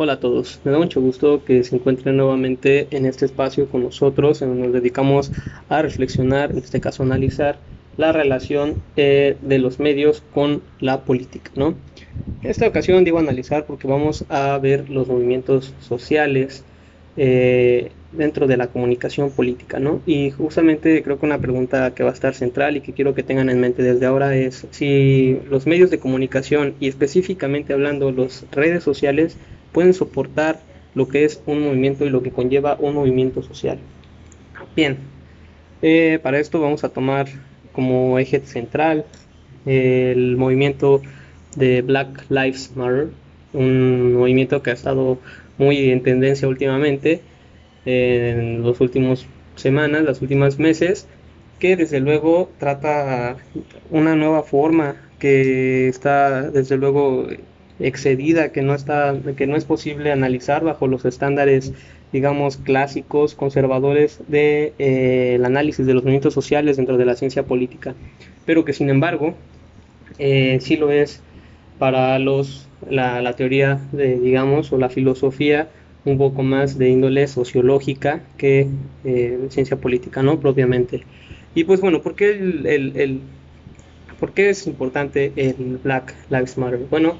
Hola a todos, me da mucho gusto que se encuentren nuevamente en este espacio con nosotros, en donde nos dedicamos a reflexionar, en este caso analizar la relación eh, de los medios con la política. ¿no? En esta ocasión digo analizar porque vamos a ver los movimientos sociales eh, dentro de la comunicación política. ¿no? Y justamente creo que una pregunta que va a estar central y que quiero que tengan en mente desde ahora es si los medios de comunicación y específicamente hablando las redes sociales pueden soportar lo que es un movimiento y lo que conlleva un movimiento social. Bien, eh, para esto vamos a tomar como eje central el movimiento de Black Lives Matter, un movimiento que ha estado muy en tendencia últimamente, en los últimos semanas, las últimas meses, que desde luego trata una nueva forma que está desde luego excedida, que no, está, que no es posible analizar bajo los estándares, digamos, clásicos, conservadores de, eh, análisis de los movimientos sociales dentro de la ciencia política, pero que sin embargo eh, sí lo es para los, la, la teoría de, digamos, o la filosofía un poco más de índole sociológica que eh, ciencia política, ¿no? Propiamente. Y pues bueno, ¿por qué, el, el, el, ¿por qué es importante el Black Lives Matter? Bueno,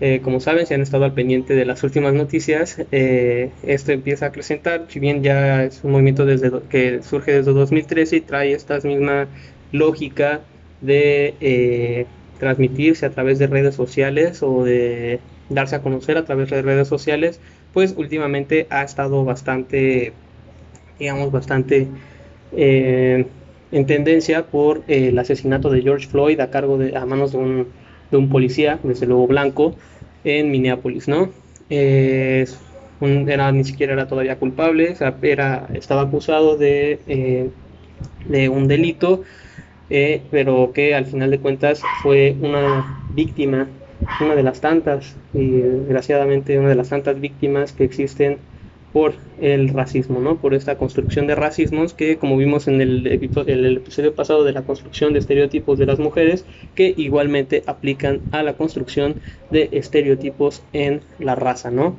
eh, como saben, si han estado al pendiente de las últimas noticias, eh, esto empieza a acrecentar, si bien ya es un movimiento desde que surge desde 2013 y trae esta misma lógica de eh, transmitirse a través de redes sociales o de darse a conocer a través de redes sociales, pues últimamente ha estado bastante, digamos, bastante en tendencia por el asesinato de George Floyd a cargo de a manos de un de un policía, desde luego blanco, en Minneapolis, ¿no? era, ni siquiera era todavía culpable, era, estaba acusado de, eh, de un delito, eh, pero que al final de cuentas fue una víctima, una de las tantas, y desgraciadamente una de las tantas víctimas que existen por el racismo, ¿no? Por esta construcción de racismos que, como vimos en el, episodio pasado de la construcción de estereotipos de las mujeres, que igualmente aplican a la construcción de estereotipos en la raza, ¿no?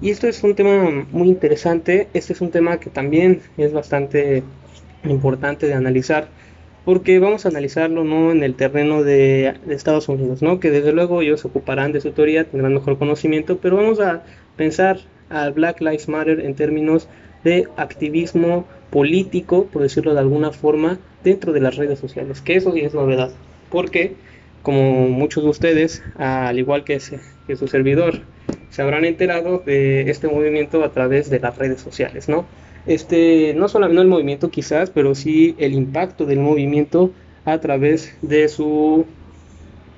Y esto es un tema muy interesante, este es un tema que también es bastante importante de analizar, porque vamos a analizarlo no en el terreno de, de Estados Unidos, ¿no? Que desde luego ellos ocuparán de su teoría, tendrán mejor conocimiento, pero vamos a pensar al Black Lives Matter en términos de activismo político, por decirlo de alguna forma, dentro de las redes sociales, que eso sí es novedad, porque como muchos de ustedes, al igual que, que su servidor, se habrán enterado de este movimiento a través de las redes sociales, ¿no? Este, no solamente el movimiento quizás, pero sí el impacto del movimiento a través de su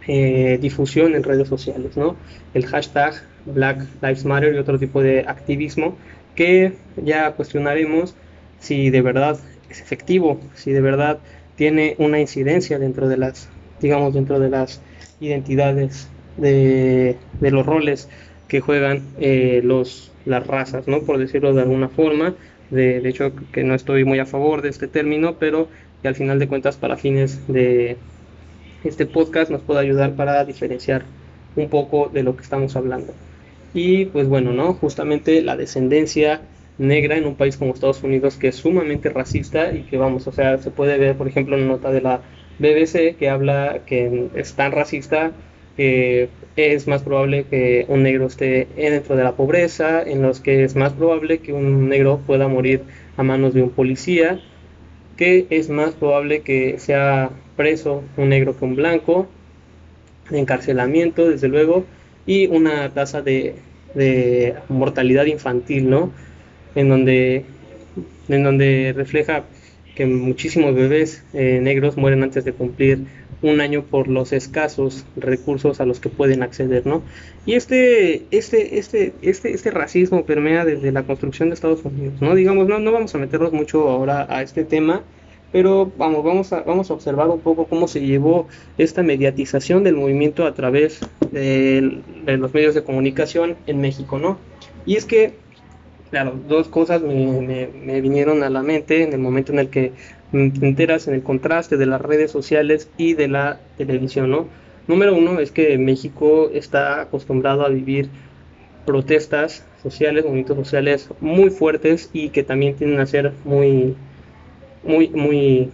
eh, difusión en redes sociales, ¿no? El hashtag Black Lives Matter y otro tipo de activismo que ya cuestionaremos si de verdad es efectivo, si de verdad tiene una incidencia dentro de las, digamos, dentro de las identidades de, los roles que juegan eh, los, las razas, ¿no? Por decirlo de alguna forma. De, de, hecho, que no estoy muy a favor de este término, pero que al final de cuentas, para fines de este podcast, nos puede ayudar para diferenciar un poco de lo que estamos hablando. Y pues bueno, ¿no? Justamente la descendencia negra en un país como Estados Unidos que es sumamente racista y que vamos, o sea, se puede ver, por ejemplo, en nota de la BBC que habla que es tan racista que es más probable que un negro esté dentro de la pobreza, en los que es más probable que un negro pueda morir a manos de un policía, que es más probable que sea preso un negro que un blanco, encarcelamiento, desde luego, y una tasa de, mortalidad infantil, ¿no? En donde, en donde refleja que muchísimos bebés eh, negros mueren antes de cumplir un año por los escasos recursos a los que pueden acceder, ¿no? Y este, este, este, este, este racismo permea desde la construcción de Estados Unidos, ¿no? Digamos, no, no vamos a meternos mucho ahora a este tema, pero vamos, vamos, a, vamos a observar un poco cómo se llevó esta mediatización del movimiento a través de, los medios de comunicación en México, ¿no? Y es que, claro, dos cosas me, me, vinieron a la mente en el momento en el que te enteras en el contraste de las redes sociales y de la televisión, ¿no? Número uno es que México está acostumbrado a vivir protestas sociales, movimientos sociales muy fuertes y que también tienden a ser muy, muy, muy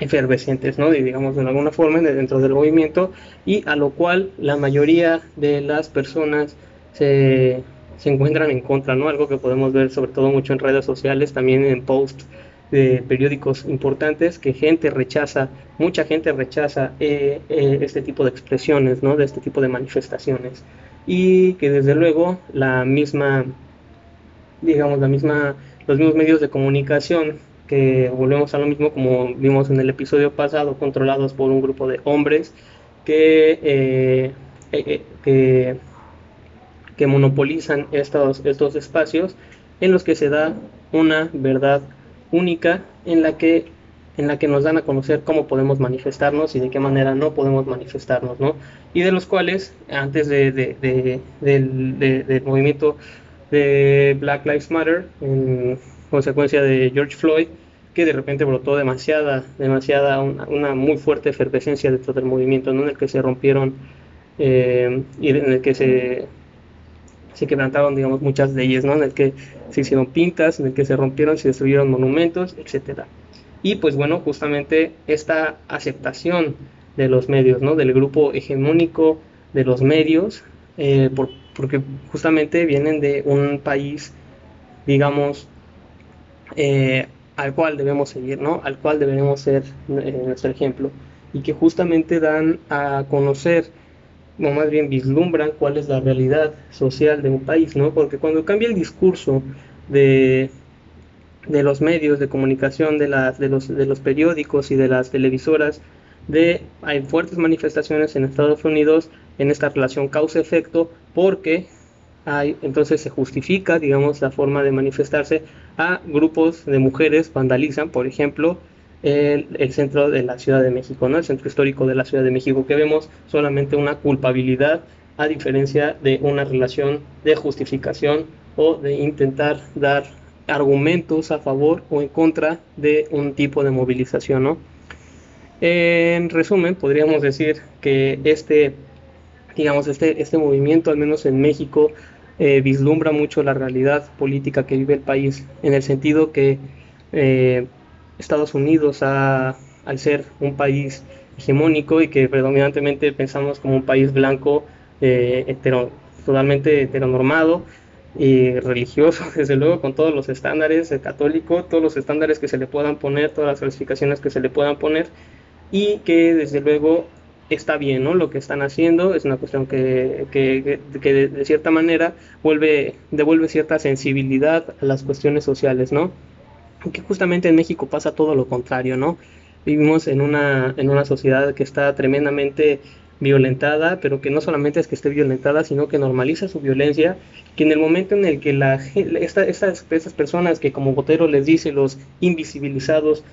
efervescentes, ¿no? digamos de alguna forma dentro del movimiento y a lo cual la mayoría de las personas se, se encuentran en contra, ¿no? Algo que podemos ver sobre todo mucho en redes sociales, también en posts de periódicos importantes que gente rechaza, mucha gente rechaza eh, eh, este tipo de expresiones, ¿no? De este tipo de manifestaciones y que desde luego la misma, digamos la misma, los mismos medios de comunicación que volvemos a lo mismo como vimos en el episodio pasado, controlados por un grupo de hombres que, eh, que, que monopolizan estos, estos espacios en los que se da una verdad única en la que en la que nos dan a conocer cómo podemos manifestarnos y de qué manera no podemos manifestarnos, ¿no? Y de los cuales, antes de, del, movimiento de Black Lives Matter, en consecuencia de George Floyd, que de repente brotó demasiada, demasiada, una, muy fuerte efervescencia dentro del movimiento, ¿no? En el que se rompieron eh, y en el que se se quebrantaron, digamos, muchas leyes, ¿no? En el que se hicieron pintas, en el que se rompieron, se destruyeron monumentos, etcétera. Y pues bueno, justamente esta aceptación de los medios, ¿no? Del grupo hegemónico de los medios, eh, porque justamente vienen de un país, digamos, eh, al cual debemos seguir, ¿no? Al cual deberemos ser eh, nuestro ejemplo. Y que justamente dan a conocer o más bien vislumbran cuál es la realidad social de un país, ¿no? Porque cuando cambia el discurso de, de los medios de comunicación, de, las, de, los, de los periódicos y de las televisoras, de hay fuertes manifestaciones en Estados Unidos en esta relación causa-efecto, porque entonces se justifica, digamos, la forma de manifestarse a grupos de mujeres vandalizan, por ejemplo, el, centro de la Ciudad de México, ¿no? el centro histórico de la Ciudad de México, que vemos solamente una culpabilidad a diferencia de una relación de justificación o de intentar dar argumentos a favor o en contra de un tipo de movilización. ¿no? En resumen, podríamos decir que este, digamos, este, este movimiento, al menos en México, eh, vislumbra mucho la realidad política que vive el país, en el sentido que eh, Estados Unidos al ser un país hegemónico y que predominantemente pensamos como un país blanco, eh, totalmente heteronormado y religioso, desde luego, con todos los estándares católico, todos los estándares que se le puedan poner, todas las clasificaciones que se le puedan poner, y que desde luego está bien, ¿no? Lo que están haciendo es una cuestión que, que, que de, cierta manera vuelve, devuelve cierta sensibilidad a las cuestiones sociales, ¿no? que justamente en México pasa todo lo contrario, ¿no? Vivimos en una, en una sociedad que está tremendamente violentada, pero que no solamente es que esté violentada, sino que normaliza su violencia, que en el momento en el que la, esta, estas, estas personas que como Botero les dice, los invisibilizados,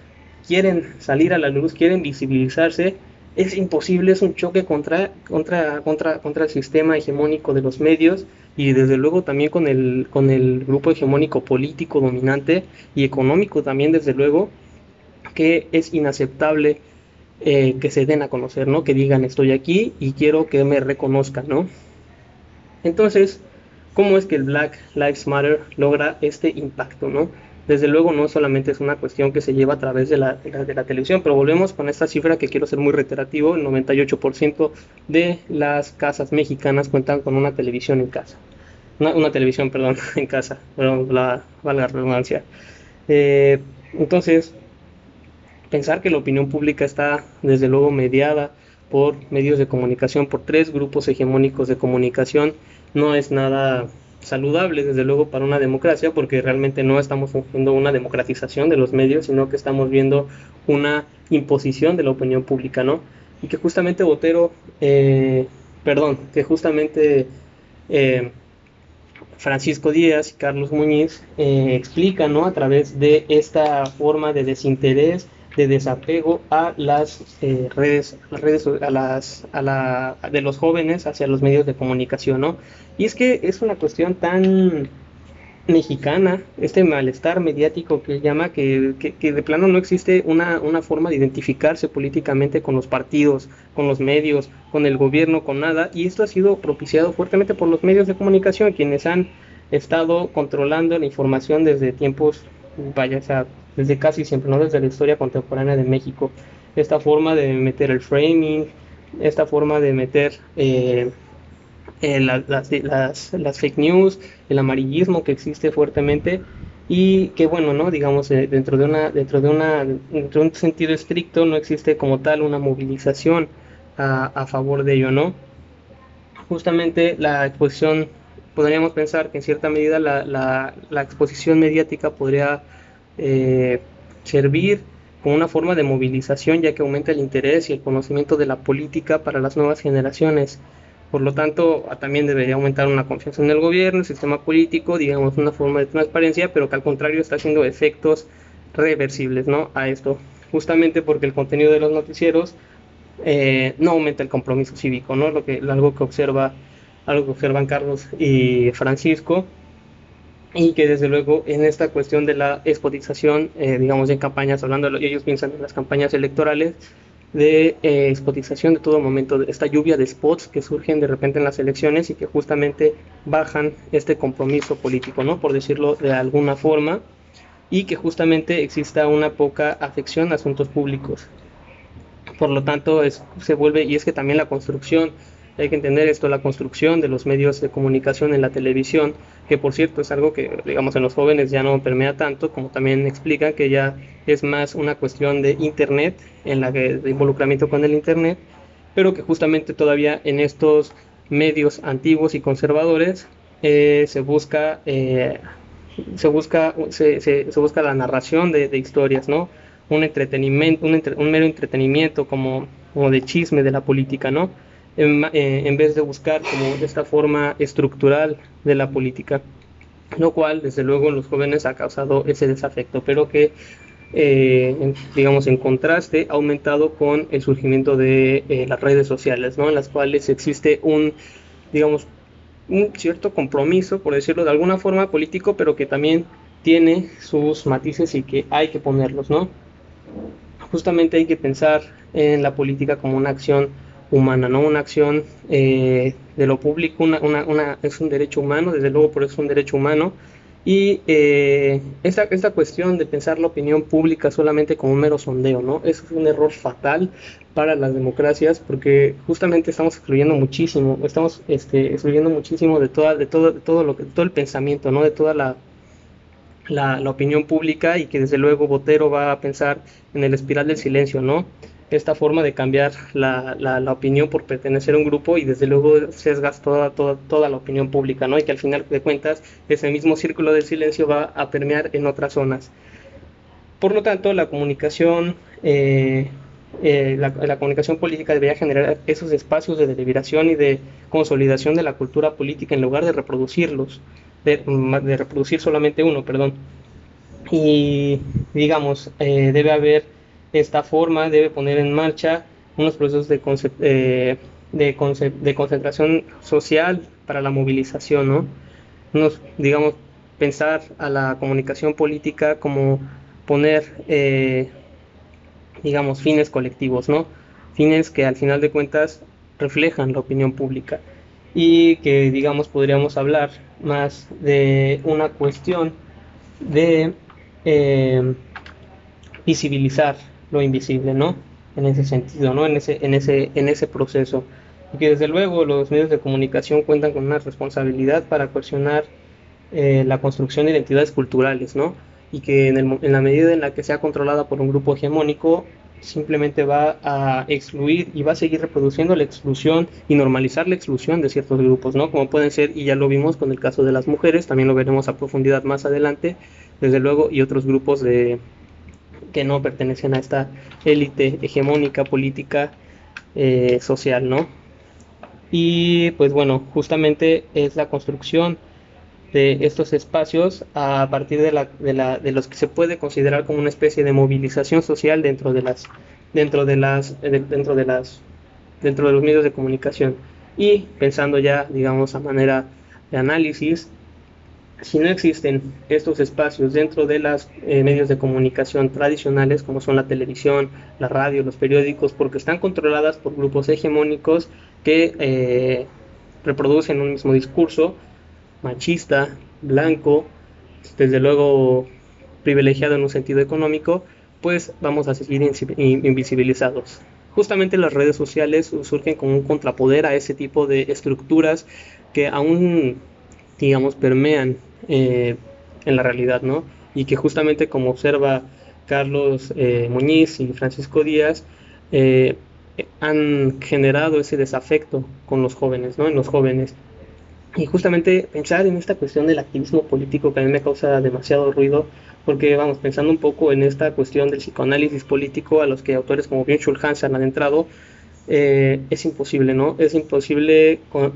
quieren salir a la luz, quieren visibilizarse, es imposible, es un choque contra, contra, contra, contra el sistema hegemónico de los medios y desde luego también con el, con el grupo hegemónico político dominante y económico también desde luego, que es inaceptable eh, que se den a conocer, ¿no? Que digan estoy aquí y quiero que me reconozcan, ¿no? Entonces, ¿cómo es que el Black Lives Matter logra este impacto, ¿no? Desde luego no solamente es una cuestión que se lleva a través de la, de la, televisión, pero volvemos con esta cifra que quiero ser muy reiterativo, el 98% de las casas mexicanas cuentan con una televisión en casa. Una, televisión, perdón, en casa, pero la, valga redundancia. Eh, entonces, pensar que la opinión pública está desde luego mediada por medios de comunicación, por tres grupos hegemónicos de comunicación, no es nada saludable, desde luego, para una democracia, porque realmente no estamos fungiendo una democratización de los medios, sino que estamos viendo una imposición de la opinión pública, ¿no? Y que justamente Botero, eh, perdón, que justamente eh, Francisco Díaz y Carlos Muñiz eh, explican, ¿no? A través de esta forma de desinterés de desapego a las eh, redes, redes a las, a la, de los jóvenes hacia los medios de comunicación, ¿no? Y es que es una cuestión tan, mexicana, este malestar mediático que llama, que, que, de plano no existe una, una, forma de identificarse políticamente con los partidos, con los medios, con el gobierno, con nada, y esto ha sido propiciado fuertemente por los medios de comunicación, quienes han estado controlando la información desde tiempos, vaya, o desde casi siempre, no desde la historia contemporánea de México. Esta forma de meter el framing, esta forma de meter... Eh, eh, las, fake news, el amarillismo que existe fuertemente y que bueno, ¿no? digamos, eh, dentro, de una, dentro, de una, dentro de un sentido estricto no existe como tal una movilización a, a favor de ello, ¿no? Justamente la exposición, podríamos pensar que en cierta medida la, la, la exposición mediática podría eh, servir como una forma de movilización ya que aumenta el interés y el conocimiento de la política para las nuevas generaciones por lo tanto, también debería aumentar una confianza en el gobierno, el sistema político, digamos, una forma de transparencia, pero que al contrario está haciendo efectos reversibles ¿no? a esto, justamente porque el contenido de los noticieros eh, no aumenta el compromiso cívico, ¿no? Lo que, algo que observa, algo que observan Carlos y Francisco, y que desde luego en esta cuestión de la expotización, eh, digamos en campañas, hablando, ellos piensan en las campañas electorales, de eh, de todo momento, de esta lluvia de spots que surgen de repente en las elecciones y que justamente bajan este compromiso político, ¿no? Por decirlo de alguna forma, y que justamente exista una poca afección a asuntos públicos. Por lo tanto, es, se vuelve, y es que también la construcción hay que entender esto, la construcción de los medios de comunicación en la televisión, que por cierto es algo que, digamos, en los jóvenes ya no permea tanto, como también explica que ya es más una cuestión de Internet, en la que, de involucramiento con el Internet, pero que justamente todavía en estos medios antiguos y conservadores eh, se busca eh, se busca se, busca la narración de, historias no un entretenimiento un, un mero entretenimiento como, como de chisme de la política no eh, en, vez de buscar como esta forma estructural de la política, lo cual desde luego en los jóvenes ha causado ese desafecto, pero que eh, digamos en contraste ha aumentado con el surgimiento de eh, las redes sociales, ¿no? en las cuales existe un digamos un cierto compromiso, por decirlo de alguna forma político, pero que también tiene sus matices y que hay que ponerlos, ¿no? Justamente hay que pensar en la política como una acción humana, ¿no? Una acción eh, de lo público, una, una, es un derecho humano, desde luego por eso es un derecho humano. Y eh, esta, esta cuestión de pensar la opinión pública solamente como un mero sondeo, ¿no? Eso es un error fatal para las democracias porque justamente estamos excluyendo muchísimo, estamos este, excluyendo muchísimo de, toda, de, todo, de todo, lo que, todo el pensamiento, ¿no? De toda la, la, la, opinión pública y que desde luego Botero va a pensar en el espiral del silencio, ¿no? Esta forma de cambiar la, la, opinión por pertenecer a un grupo y desde luego sesgas toda, toda, toda la opinión pública, ¿no? Y que al final de cuentas ese mismo círculo del silencio va a permear en otras zonas. Por lo tanto, la comunicación, eh, eh, la, comunicación política debería generar esos espacios de deliberación y de consolidación de la cultura política en lugar de reproducirlos, de, reproducir solamente uno, perdón. Y digamos, eh, debe haber esta forma debe poner en marcha unos procesos de, eh, concentración social para la movilización, ¿no? Digamos, pensar a la comunicación política como poner, eh, digamos, fines colectivos, ¿no? Fines que al final de cuentas reflejan la opinión pública y que, digamos, podríamos hablar más de una cuestión de eh, visibilizar lo invisible, ¿no? En ese sentido, ¿no? En ese, en ese, en ese proceso. Y que desde luego los medios de comunicación cuentan con una responsabilidad para cuestionar eh, la construcción de identidades culturales, ¿no? Y que en, en la medida en la que sea controlada por un grupo hegemónico, simplemente va a excluir y va a seguir reproduciendo la exclusión y normalizar la exclusión de ciertos grupos, ¿no? Como pueden ser, y ya lo vimos con el caso de las mujeres, también lo veremos a profundidad más adelante, desde luego, y otros grupos de, que no pertenecen a esta élite hegemónica política eh, social, ¿no? Y pues bueno, justamente es la construcción de estos espacios a partir de, la, de, la, de los que se puede considerar como una especie de movilización social dentro de las dentro de los medios de comunicación y pensando ya digamos a manera de análisis si no existen estos espacios dentro de los eh, medios de comunicación tradicionales, como son la televisión, la radio, los periódicos, porque están controladas por grupos hegemónicos que eh, reproducen un mismo discurso machista, blanco, desde luego privilegiado en un sentido económico, pues vamos a seguir invisibilizados. Justamente las redes sociales surgen como un contrapoder a ese tipo de estructuras que aún digamos, permean eh, en la realidad, ¿no? Y que justamente como observa Carlos eh, Muñiz y Francisco Díaz, eh, han generado ese desafecto con los jóvenes, ¿no? En los jóvenes. Y justamente pensar en esta cuestión del activismo político que a mí me causa demasiado ruido, porque vamos, pensando un poco en esta cuestión del psicoanálisis político a los que autores como Byung-Chul Han han adentrado, es imposible, ¿no? Es imposible con,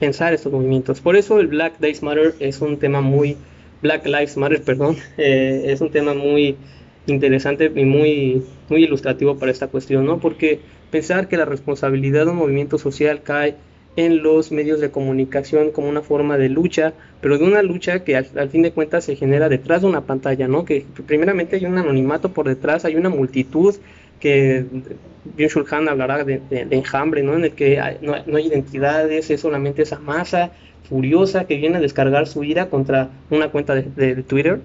pensar estos movimientos. Por eso el Black Lives Matter es un tema muy, Black Lives Matter, perdón, eh, es un tema muy interesante y muy, muy ilustrativo para esta cuestión, ¿no? Porque pensar que la responsabilidad de un movimiento social cae en los medios de comunicación como una forma de lucha, pero de una lucha que al, fin de cuentas se genera detrás de una pantalla, ¿no? Que primeramente hay un anonimato por detrás, hay una multitud que Byung-Chul Han hablará de, enjambre, ¿no? En el que no, hay identidades, es solamente esa masa furiosa que viene a descargar su ira contra una cuenta de, Twitter.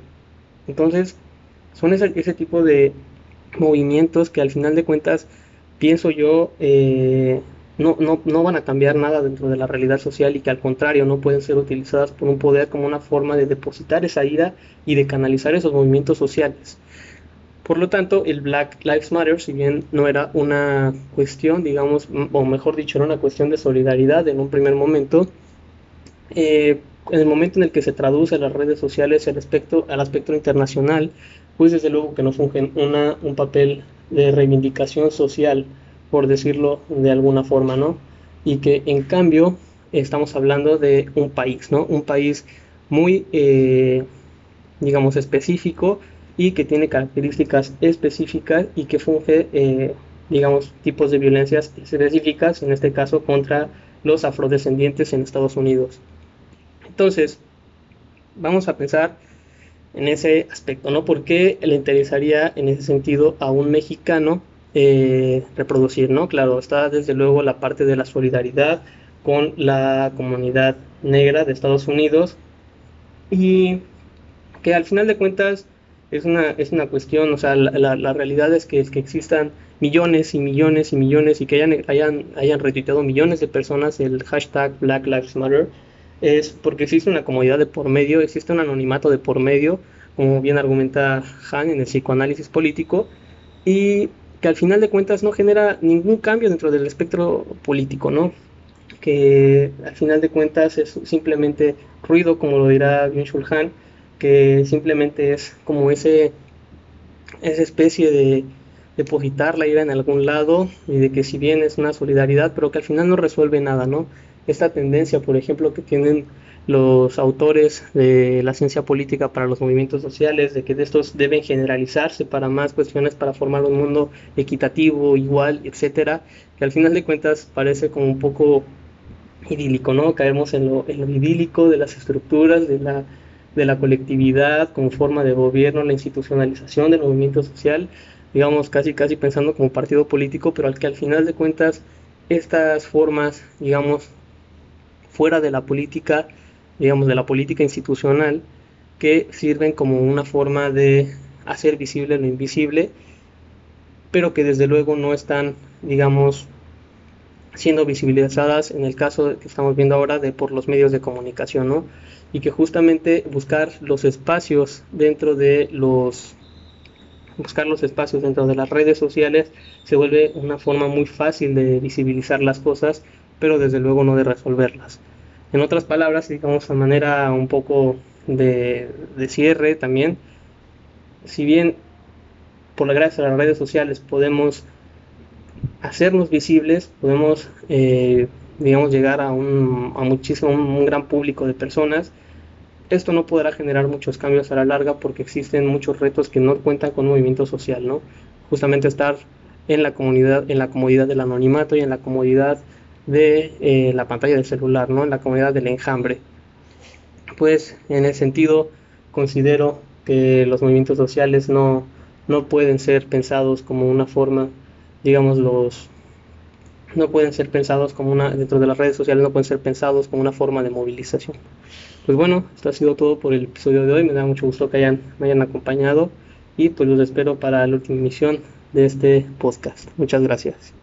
Entonces, son ese, tipo de movimientos que al final de cuentas, pienso yo, eh, no, no, no, van a cambiar nada dentro de la realidad social y que al contrario no pueden ser utilizadas por un poder como una forma de depositar esa ira y de canalizar esos movimientos sociales. Por lo tanto, el Black Lives Matter, si bien no era una cuestión, digamos, o mejor dicho, era una cuestión de solidaridad en un primer momento, eh, en el momento en el que se traduce las redes sociales al aspecto, al aspecto internacional, pues desde luego que nos fungen una, un papel de reivindicación social, por decirlo de alguna forma, ¿no? Y que en cambio estamos hablando de un país, ¿no? Un país muy, eh, digamos, específico, y que tiene características específicas y que funge, eh, digamos, tipos de violencias específicas, en este caso contra los afrodescendientes en Estados Unidos. Entonces, vamos a pensar en ese aspecto, ¿no? ¿Por qué le interesaría en ese sentido a un mexicano eh, reproducir, ¿no? Claro, está desde luego la parte de la solidaridad con la comunidad negra de Estados Unidos y que al final de cuentas es una, es una cuestión, o sea, la, la, realidad es que, es que existan millones y millones y millones y que hayan, hayan, hayan retuiteado millones de personas el hashtag Black Lives Matter, es porque existe una comodidad de por medio, existe un anonimato de por medio, como bien argumenta Han en el psicoanálisis político, y que al final de cuentas no genera ningún cambio dentro del espectro político, ¿no? Que al final de cuentas es simplemente ruido, como lo dirá Byung-Chul Han, que simplemente es como ese esa especie de depositar la ira en algún lado y de que si bien es una solidaridad, pero que al final no resuelve nada, ¿no? Esta tendencia, por ejemplo, que tienen los autores de la ciencia política para los movimientos sociales, de que estos deben generalizarse para más cuestiones para formar un mundo equitativo, igual, etcétera, que al final de cuentas parece como un poco idílico, ¿no? Caemos en lo, en lo idílico de las estructuras, de la de la colectividad como forma de gobierno, la institucionalización del movimiento social, digamos casi casi pensando como partido político, pero al que al final de cuentas estas formas, digamos, fuera de la política, digamos, de la política institucional, que sirven como una forma de hacer visible lo invisible, pero que desde luego no están, digamos, siendo visibilizadas en el caso que estamos viendo ahora de por los medios de comunicación, ¿no? y que justamente buscar los espacios dentro de los buscar los espacios dentro de las redes sociales se vuelve una forma muy fácil de visibilizar las cosas, pero desde luego no de resolverlas. En otras palabras, digamos a manera un poco de, cierre también, si bien por la gracia de las redes sociales podemos hacernos visibles, podemos eh, digamos llegar a un a muchísimo un gran público de personas esto no podrá generar muchos cambios a la larga porque existen muchos retos que no cuentan con movimiento social, ¿no? Justamente estar en la comunidad, en la comodidad del anonimato y en la comodidad de eh, la pantalla del celular, ¿no? En la comodidad del enjambre. pues en ese sentido considero que los movimientos sociales no, no pueden ser pensados como una forma, digamos, los no pueden ser pensados como una, dentro de las redes sociales no pueden ser pensados como una forma de movilización. Pues bueno, esto ha sido todo por el episodio de hoy, me da mucho gusto que hayan, me hayan acompañado y pues los espero para la última emisión de este podcast. Muchas gracias.